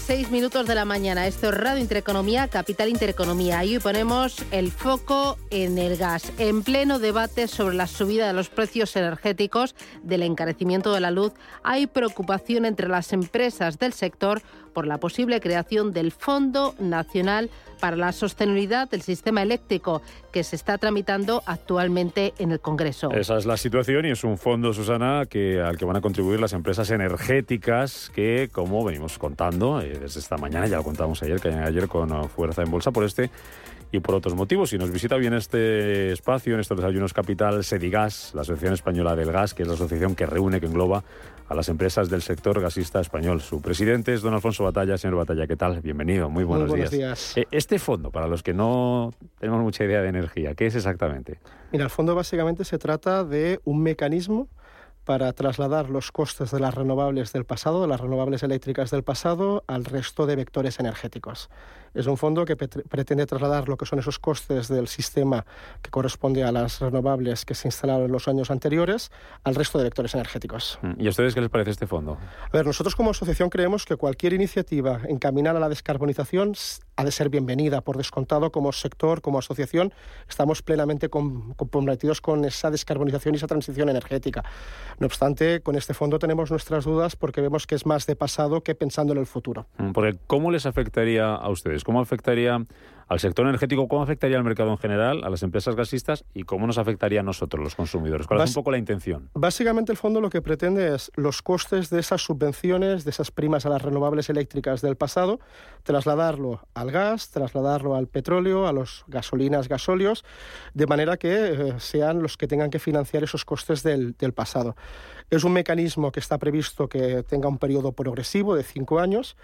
6 minutos de la mañana. Esto es Radio Intereconomía, Capital Intereconomía. Y hoy ponemos el foco en el gas. En pleno debate sobre la subida de los precios energéticos, del encarecimiento de la luz, hay preocupación entre las empresas del sector por la posible creación del Fondo Nacional para la Sostenibilidad del Sistema Eléctrico, que se está tramitando actualmente en el Congreso. Esa es la situación y es un fondo, Susana, que, al que van a contribuir las empresas energéticas que, como venimos contando desde esta mañana, ya lo contamos ayer, que ayer con uh, fuerza en bolsa por este y por otros motivos. Si nos visita bien este espacio, en estos desayunos capital, Sedigas, la Asociación Española del Gas, que es la asociación que reúne, que engloba a las empresas del sector gasista español. Su presidente es don Alfonso Batalla. Señor Batalla, ¿qué tal? Bienvenido, muy buenos, muy buenos días. Eh, este fondo, para los que no tenemos mucha idea de energía, ¿qué es exactamente? Mira, el fondo básicamente se trata de un mecanismo para trasladar los costes de las renovables del pasado, de las renovables eléctricas del pasado, al resto de vectores energéticos. Es un fondo que pretende trasladar lo que son esos costes del sistema que corresponde a las renovables que se instalaron en los años anteriores al resto de vectores energéticos. Mm, ¿Y a ustedes qué les parece este fondo? A ver, nosotros como asociación creemos que cualquier iniciativa encaminada a la descarbonización ha de ser bienvenida. Por descontado, como sector, como asociación, estamos plenamente comprometidos con esa descarbonización y esa transición energética. No obstante, con este fondo tenemos nuestras dudas porque vemos que es más de pasado que pensando en el futuro. Mm, ¿cómo les afectaría a ustedes? ¿Cómo afectaría al sector energético? ¿Cómo afectaría al mercado en general, a las empresas gasistas y cómo nos afectaría a nosotros, los consumidores? ¿Cuál es un poco la intención? Básicamente el fondo lo que pretende es los costes de esas subvenciones, de esas primas a las renovables eléctricas del pasado, trasladarlo al gas, trasladarlo al petróleo, a los gasolinas, gasóleos, de manera que eh, sean los que tengan que financiar esos costes del, del pasado. Es un mecanismo que está previsto que tenga un periodo progresivo de cinco años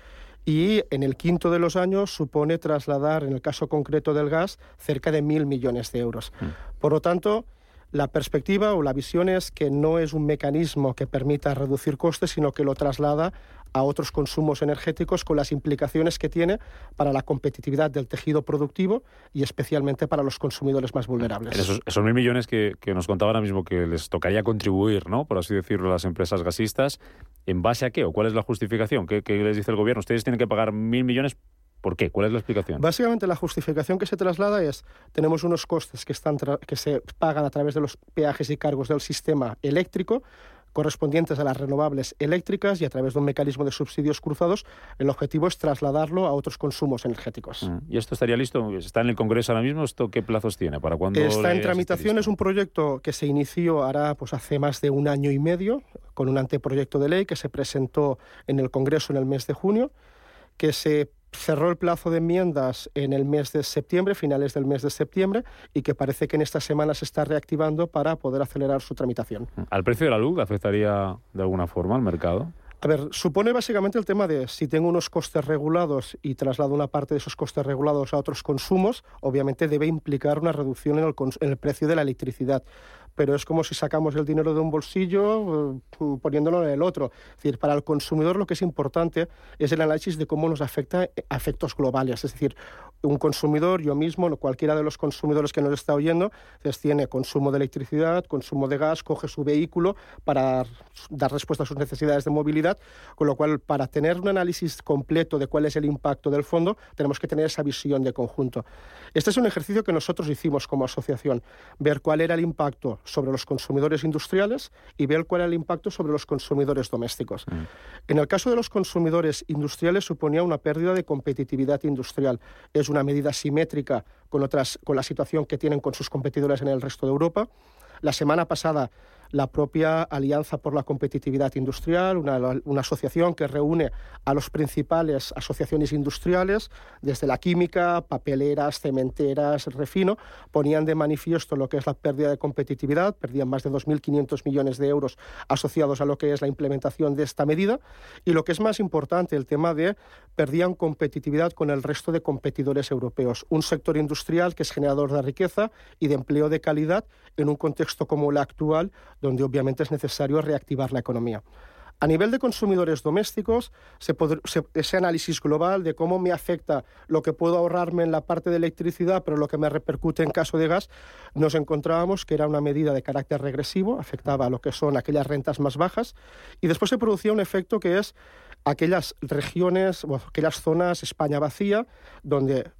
y en el quinto de los años supone trasladar, en el caso concreto del gas, cerca de mil millones de euros. Mm. Por lo tanto, la perspectiva o la visión es que no es un mecanismo que permita reducir costes, sino que lo traslada a otros consumos energéticos con las implicaciones que tiene para la competitividad del tejido productivo y especialmente para los consumidores más vulnerables. Esos, mil millones que, nos contaba ahora mismo que les tocaría contribuir, ¿no? por así decirlo, a las empresas gasistas, ¿en base a qué o cuál es la justificación? ¿Qué, qué les dice el gobierno? Ustedes tienen que pagar mil millones ¿Por qué? ¿Cuál es la explicación? Básicamente la justificación que se traslada es tenemos unos costes que, están que se pagan a través de los peajes y cargos del sistema eléctrico correspondientes a las renovables eléctricas y a través de un mecanismo de subsidios cruzados, el objetivo es trasladarlo a otros consumos energéticos. Mm. ¿Y esto estaría listo? ¿Está en el Congreso ahora mismo? ¿Esto qué plazos tiene? ¿Para cuándo? Está en tramitación, es un proyecto que se inició ahora pues, hace más de un año y medio, con un anteproyecto de ley que se presentó en el Congreso en el mes de junio, que se cerró el plazo de enmiendas en el mes de septiembre, finales del mes de septiembre, y que parece que en esta semana se está reactivando para poder acelerar su tramitación. ¿Al precio de la luz afectaría de alguna forma al mercado? A ver, supone básicamente el tema de si tengo unos costes regulados y traslado una parte de esos costes regulados a otros consumos, obviamente debe implicar una reducción en el, en el precio de la electricidad pero es como si sacamos el dinero de un bolsillo eh, poniéndolo en el otro. Es decir, para el consumidor lo que es importante es el análisis de cómo nos afecta a efectos globales. Es decir, un consumidor, yo mismo, cualquiera de los consumidores que nos está oyendo, pues, tiene consumo de electricidad, consumo de gas, coge su vehículo para dar respuesta a sus necesidades de movilidad, con lo cual para tener un análisis completo de cuál es el impacto del fondo, tenemos que tener esa visión de conjunto. Este es un ejercicio que nosotros hicimos como asociación, ver cuál era el impacto sobre los consumidores industriales y ver cuál era el impacto sobre los consumidores domésticos. Mm. En el caso de los consumidores industriales suponía una pérdida de competitividad industrial. Es una medida simétrica con, otras, con la situación que tienen con sus competidores en el resto de Europa. La semana pasada la propia Alianza por la Competitividad Industrial, una, asociación que reúne a las principales asociaciones industriales, desde la química, papeleras, cementeras, refino, ponían de manifiesto lo que es la pérdida de competitividad, perdían más de 2.500 millones de euros asociados a lo que es la implementación de esta medida, y lo que es más importante, el tema de perdían competitividad con el resto de competidores europeos. Un sector industrial que es generador de riqueza y de empleo de calidad en un contexto como el actual, donde obviamente es necesario reactivar la economía. A nivel de consumidores domésticos, ese análisis global de cómo me afecta lo que puedo ahorrarme en la parte de electricidad, pero lo que me repercute en caso de gas, nos encontrábamos que era una medida de carácter regresivo, afectaba a lo que son aquellas rentas más bajas, y después se producía un efecto que es aquellas regiones, aquellas zonas España vacía, donde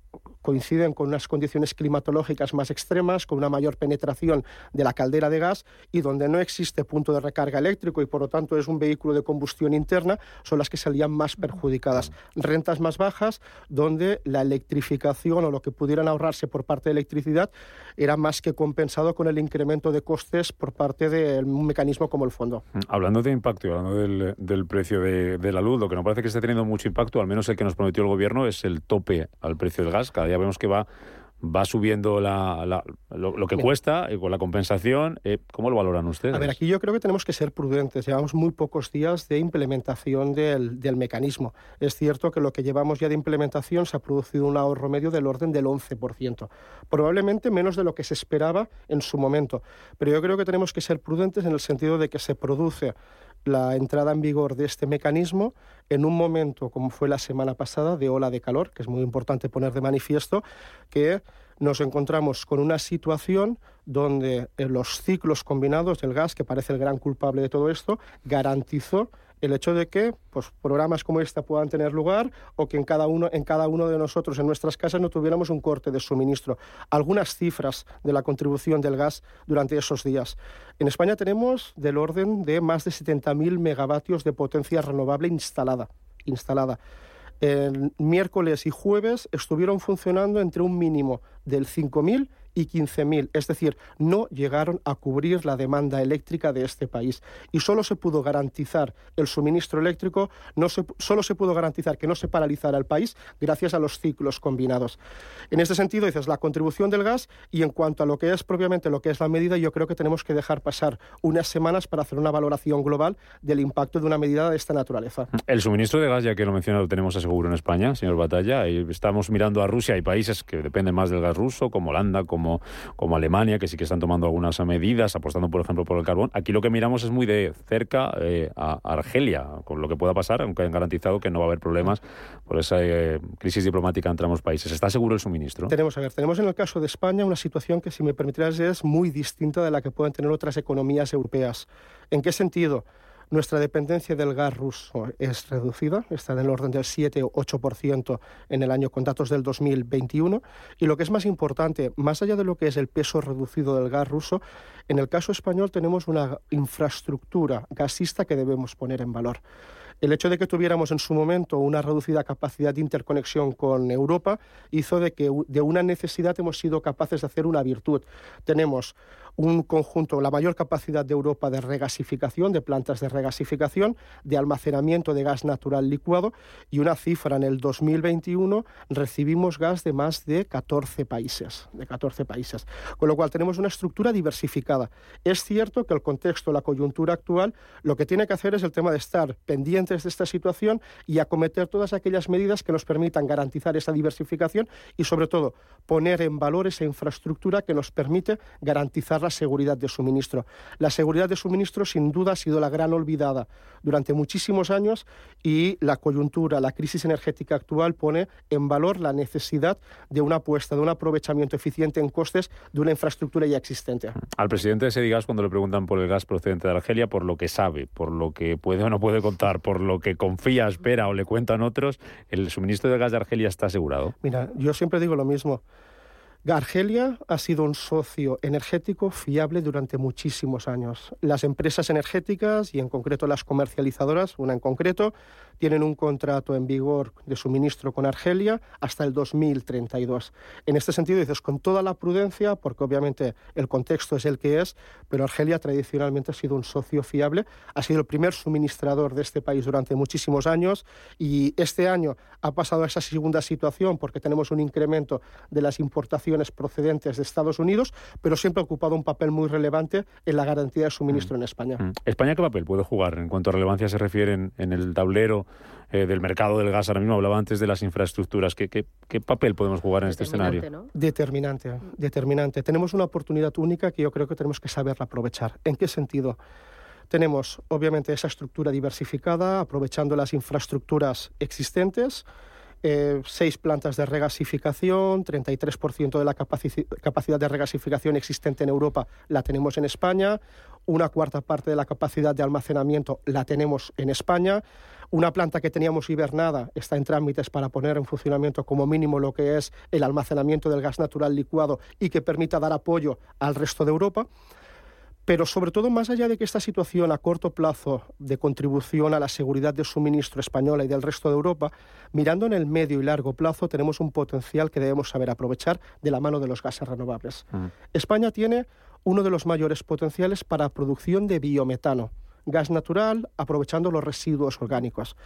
coinciden con unas condiciones climatológicas más extremas, con una mayor penetración de la caldera de gas y donde no existe punto de recarga eléctrico y por lo tanto es un vehículo de combustión interna, son las que salían más perjudicadas. Rentas más bajas, donde la electrificación o lo que pudieran ahorrarse por parte de electricidad era más que compensado con el incremento de costes por parte de un mecanismo como el fondo. Mm, hablando de impacto hablando del, precio de, la luz, lo que no parece que esté teniendo mucho impacto, al menos el que nos prometió el gobierno, es el tope al precio del gas. Cada vemos que va va subiendo la, lo, que cuesta y con la compensación. Eh, ¿Cómo lo valoran ustedes? A ver, aquí yo creo que tenemos que ser prudentes. Llevamos muy pocos días de implementación del, del, mecanismo. Es cierto que lo que llevamos ya de implementación se ha producido un ahorro medio del orden del 11%. Probablemente menos de lo que se esperaba en su momento. Pero yo creo que tenemos que ser prudentes en el sentido de que se produce la entrada en vigor de este mecanismo en un momento, como fue la semana pasada, de ola de calor, que es muy importante poner de manifiesto, que nos encontramos con una situación donde eh, los ciclos combinados del gas, que parece el gran culpable de todo esto, garantizó el hecho de que pues, programas como este puedan tener lugar o que en cada, uno, en cada uno de nosotros, en nuestras casas, no tuviéramos un corte de suministro. Algunas cifras de la contribución del gas durante esos días. En España tenemos del orden de más de 70.000 megavatios de potencia renovable instalada. instalada. El miércoles y jueves estuvieron funcionando entre un mínimo del 5.000 y 15.000, es decir, no llegaron a cubrir la demanda eléctrica de este país. Y solo se pudo garantizar el suministro eléctrico, no se, solo se pudo garantizar que no se paralizara el país gracias a los ciclos combinados. En este sentido, dices la contribución del gas y en cuanto a lo que es propiamente lo que es la medida, yo creo que tenemos que dejar pasar unas semanas para hacer una valoración global del impacto de una medida de esta naturaleza. El suministro de gas, ya que lo mencionado, lo tenemos aseguro en España, señor Batalla. Y estamos mirando a Rusia. Hay países que dependen más del gas ruso, como Holanda, como como, Alemania, que sí que están tomando algunas medidas, apostando, por ejemplo, por el carbón. Aquí lo que miramos es muy de cerca eh, a Argelia, con lo que pueda pasar, aunque han garantizado que no va a haber problemas por esa eh, crisis diplomática entre ambos países. ¿Está seguro el suministro? Tenemos, a ver, tenemos en el caso de España una situación que, si me permitirás, es muy distinta de la que pueden tener otras economías europeas. ¿En qué sentido? Nuestra dependencia del gas ruso es reducida, está en el orden del 7 o 8% en el año con datos del 2021. Y lo que es más importante, más allá de lo que es el peso reducido del gas ruso, en el caso español tenemos una infraestructura gasista que debemos poner en valor. El hecho de que tuviéramos en su momento una reducida capacidad de interconexión con Europa hizo de que de una necesidad hemos sido capaces de hacer una virtud. Tenemos un conjunto, la mayor capacidad de Europa de regasificación, de plantas de regasificación, de almacenamiento de gas natural licuado y una cifra en el 2021 recibimos gas de más de 14 países, de 14 países, con lo cual tenemos una estructura diversificada. Es cierto que el contexto, la coyuntura actual, lo que tiene que hacer es el tema de estar pendientes de esta situación y acometer todas aquellas medidas que nos permitan garantizar esa diversificación y sobre todo poner en valor esa infraestructura que nos permite garantizar la seguridad de suministro. La seguridad de suministro sin duda ha sido la gran olvidada durante muchísimos años y la coyuntura, la crisis energética actual pone en valor la necesidad de una apuesta, de un aprovechamiento eficiente en costes de una infraestructura ya existente. Al presidente de Sedigas, cuando le preguntan por el gas procedente de Argelia, por lo que sabe, por lo que puede o no puede contar, por lo que confía, espera o le cuentan otros, ¿el suministro de gas de Argelia está asegurado? Mira, yo siempre digo lo mismo. Argelia ha sido un socio energético fiable durante muchísimos años. Las empresas energéticas y en concreto las comercializadoras, una en concreto, tienen un contrato en vigor de suministro con Argelia hasta el 2032. En este sentido, dices con toda la prudencia, porque obviamente el contexto es el que es, pero Argelia tradicionalmente ha sido un socio fiable, ha sido el primer suministrador de este país durante muchísimos años y este año ha pasado a esa segunda situación porque tenemos un incremento de las importaciones procedentes de Estados Unidos, pero siempre ha ocupado un papel muy relevante en la garantía de suministro mm. en España. Mm. ¿España qué papel puede jugar en cuanto a relevancia se refiere en, el tablero eh, del mercado del gas? Ahora mismo hablaba antes de las infraestructuras. ¿Qué, qué, papel podemos jugar en este escenario? Determinante, determinante. Tenemos una oportunidad única que yo creo que tenemos que saber aprovechar. ¿En qué sentido? Tenemos, obviamente, esa estructura diversificada, aprovechando las infraestructuras existentes, eh, seis plantas de regasificación, 33% de la capacidad de regasificación existente en Europa la tenemos en España, una cuarta parte de la capacidad de almacenamiento la tenemos en España, una planta que teníamos hibernada está en trámites para poner en funcionamiento como mínimo lo que es el almacenamiento del gas natural licuado y que permita dar apoyo al resto de Europa. Pero sobre todo, más allá de que esta situación a corto plazo de contribución a la seguridad de suministro española y del resto de Europa, mirando en el medio y largo plazo tenemos un potencial que debemos saber aprovechar de la mano de los gases renovables. España tiene uno de los mayores potenciales para producción de biometano, gas natural aprovechando los residuos orgánicos.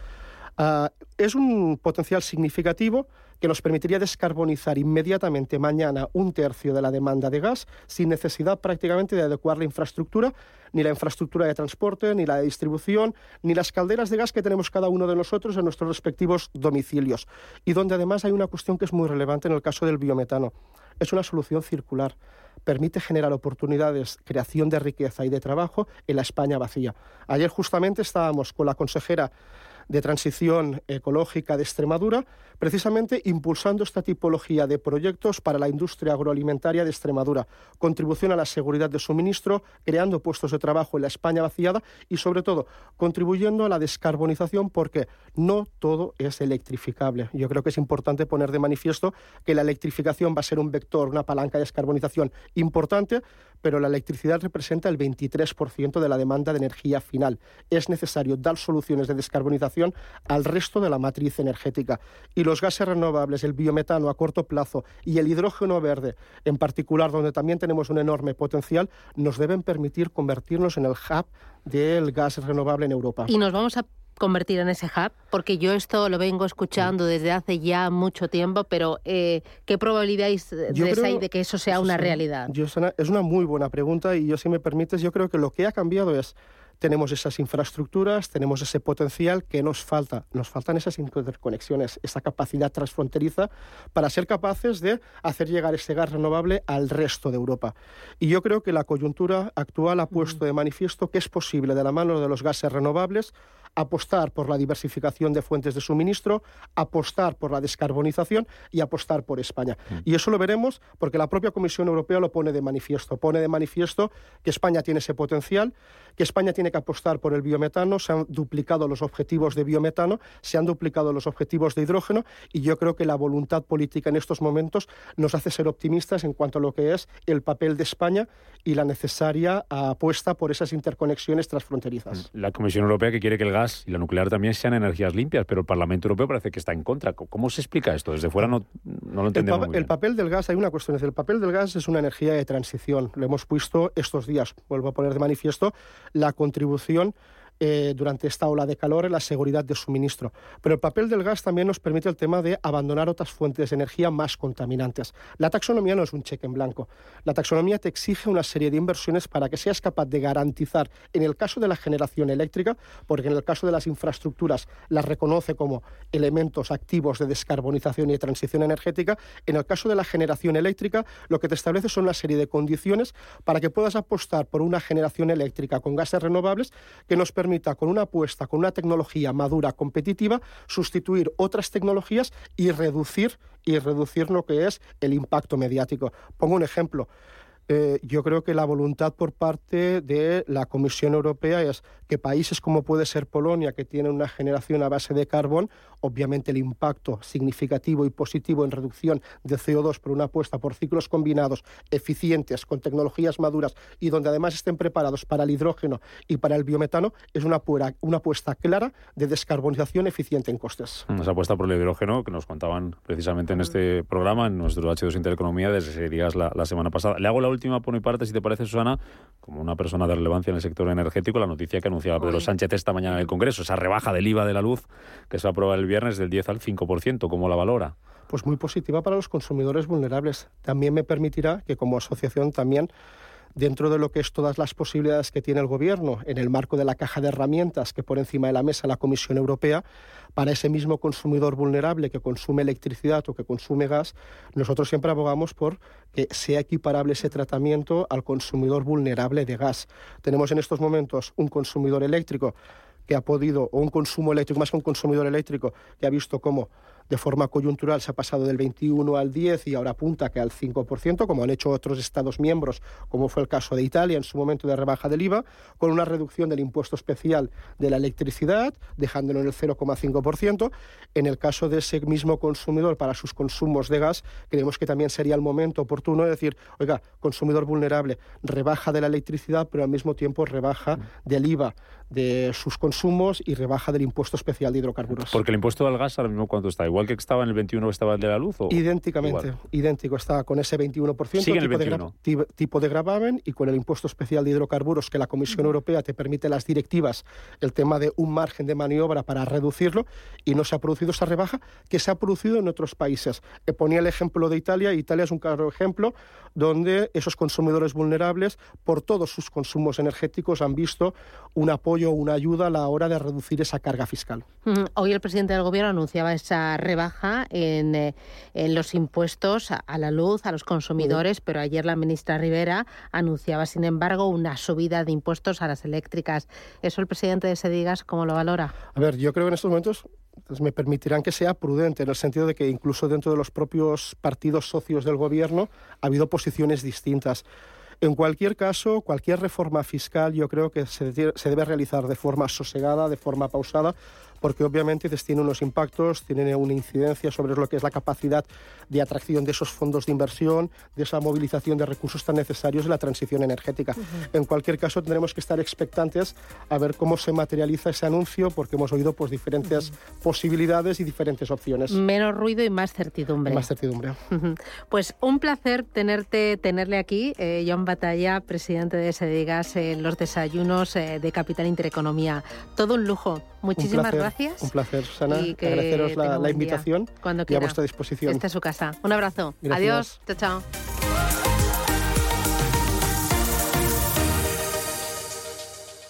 Ah, es un potencial significativo que nos permitiría descarbonizar inmediatamente mañana un tercio de la demanda de gas sin necesidad prácticamente de adecuar la infraestructura, ni la infraestructura de transporte, ni la de distribución, ni las calderas de gas que tenemos cada uno de nosotros en nuestros respectivos domicilios. Y donde además hay una cuestión que es muy relevante en el caso del biometano. Es una solución circular. Permite generar oportunidades, creación de riqueza y de trabajo en la España vacía. Ayer justamente estábamos con la consejera de transición ecológica de Extremadura, precisamente impulsando esta tipología de proyectos para la industria agroalimentaria de Extremadura, contribución a la seguridad de suministro, creando puestos de trabajo en la España vaciada y, sobre todo, contribuyendo a la descarbonización porque no todo es electrificable. Yo creo que es importante poner de manifiesto que la electrificación va a ser un vector, una palanca de descarbonización importante, pero la electricidad representa el 23% de la demanda de energía final. Es necesario dar soluciones de descarbonización al resto de la matriz energética. Y los gases renovables, el biometano a corto plazo y el hidrógeno verde, en particular, donde también tenemos un enorme potencial, nos deben permitir convertirnos en el hub del gas renovable en Europa. Y nos vamos a convertir en ese hub? Porque yo esto lo vengo escuchando desde hace ya mucho tiempo, pero eh, ¿qué probabilidad hay de, que eso sea una realidad? es una muy buena pregunta y yo, si me permites, yo creo que lo que ha cambiado es tenemos esas infraestructuras, tenemos ese potencial que nos falta. Nos faltan esas interconexiones, esa capacidad transfronteriza para ser capaces de hacer llegar ese gas renovable al resto de Europa. Y yo creo que la coyuntura actual ha puesto de manifiesto que es posible, de la mano de los gases renovables, apostar por la diversificación de fuentes de suministro, apostar por la descarbonización y apostar por España. Mm. Y eso lo veremos porque la propia Comisión Europea lo pone de manifiesto. Pone de manifiesto que España tiene ese potencial, que España tiene que apostar por el biometano, se han duplicado los objetivos de biometano, se han duplicado los objetivos de hidrógeno y yo creo que la voluntad política en estos momentos nos hace ser optimistas en cuanto a lo que es el papel de España y la necesaria apuesta por esas interconexiones transfronterizas. La Comisión Europea que quiere que el gas y la nuclear también sean energías limpias, pero el Parlamento Europeo parece que está en contra. ¿Cómo se explica esto? Desde fuera no, no lo entendemos. El, el papel del gas, hay una cuestión, es el papel del gas es una energía de transición. Lo hemos visto estos días, vuelvo a poner de manifiesto, la contribución eh, durante esta ola de calor en la seguridad de suministro. Pero el papel del gas también nos permite el tema de abandonar otras fuentes de energía más contaminantes. La taxonomía no es un cheque en blanco. La taxonomía te exige una serie de inversiones para que seas capaz de garantizar, en el caso de la generación eléctrica, porque en el caso de las infraestructuras las reconoce como elementos activos de descarbonización y de transición energética, en el caso de la generación eléctrica lo que te establece son una serie de condiciones para que puedas apostar por una generación eléctrica con gases renovables que nos permite con una apuesta, con una tecnología madura, competitiva, sustituir otras tecnologías y reducir, y reducir lo que es el impacto mediático. Pongo un ejemplo. Eh, yo creo que la voluntad por parte de la Comisión Europea es que países como puede ser Polonia, que tienen una generación a base de carbón, obviamente el impacto significativo y positivo en reducción de CO2 por una apuesta por ciclos combinados eficientes, con tecnologías maduras y donde además estén preparados para el hidrógeno y para el biometano, es una, apuesta clara de descarbonización eficiente en costes. Esa apuesta por el hidrógeno que nos contaban precisamente en este programa, en nuestro H2 Intereconomía, desde días la, la semana pasada. Le hago por mi parte, si te parece, Susana, como una persona de relevancia en el sector energético, la noticia que anunciaba Pedro Sánchez esta mañana en el Congreso, esa rebaja del IVA de la luz que se va a aprobar el viernes del 10 al 5%. ¿Cómo la valora? Pues muy positiva para los consumidores vulnerables. También me permitirá que como asociación también dentro de lo que es todas las posibilidades que tiene el Gobierno en el marco de la caja de herramientas que pone encima de la mesa la Comisión Europea, para ese mismo consumidor vulnerable que consume electricidad o que consume gas, nosotros siempre abogamos por que sea equiparable ese tratamiento al consumidor vulnerable de gas. Tenemos en estos momentos un consumidor eléctrico que ha podido, o un consumo eléctrico, más que un consumidor eléctrico, que ha visto cómo de forma coyuntural se ha pasado del 21 al 10 y ahora apunta que al 5%, como han hecho otros Estados miembros, como fue el caso de Italia en su momento de rebaja del IVA, con una reducción del impuesto especial de la electricidad, dejándolo en el 0,5%. En el caso de ese mismo consumidor para sus consumos de gas, creemos que también sería el momento oportuno de decir, oiga, consumidor vulnerable, rebaja de la electricidad, pero al mismo tiempo rebaja mm. del IVA de sus consumos y rebaja del impuesto especial de hidrocarburos. Porque el impuesto del gas ahora mismo cuánto está, igual que estaba en el 21 que estaba el de la luz. ¿o? Idénticamente, idéntico está con ese 21% tipo, De tipo de gravamen y con el impuesto especial de hidrocarburos que la Comisión Europea te permite las directivas, el tema de un margen de maniobra para reducirlo y no se ha producido esa rebaja que se ha producido en otros países. Eh, ponía el ejemplo de Italia, Italia es un claro ejemplo donde esos consumidores vulnerables por todos sus consumos energéticos han visto un apoyo o una ayuda a la hora de reducir esa carga fiscal. Hoy el presidente del Gobierno anunciaba esa rebaja en, eh, los impuestos a, la luz, a los consumidores, pero ayer la ministra Rivera anunciaba, sin embargo, una subida de impuestos a las eléctricas. ¿Eso el presidente de Sedigas cómo lo valora? A ver, yo creo que en estos momentos pues, me permitirán que sea prudente, en el sentido de que incluso dentro de los propios partidos socios del Gobierno ha habido posiciones distintas. En cualquier caso, cualquier reforma fiscal yo creo que se, debe realizar de forma sosegada, de forma pausada, porque obviamente tiene unos impactos, tiene una incidencia sobre lo que es la capacidad de atracción de esos fondos de inversión, de esa movilización de recursos tan necesarios de la transición energética. En cualquier caso, tendremos que estar expectantes a ver cómo se materializa ese anuncio, porque hemos oído pues, diferentes posibilidades y diferentes opciones. Menos ruido y más certidumbre. Más certidumbre. Pues un placer tenerte, tenerle aquí, eh, John Batalla, presidente de Sedigas, en los desayunos eh, de Capital Intereconomía. Todo un lujo. Muchísimas gracias. Un placer, Susana. Agradeceros la, invitación Cuando y a vuestra disposición. Esta es su casa. Un abrazo. Adiós. Chao, chao.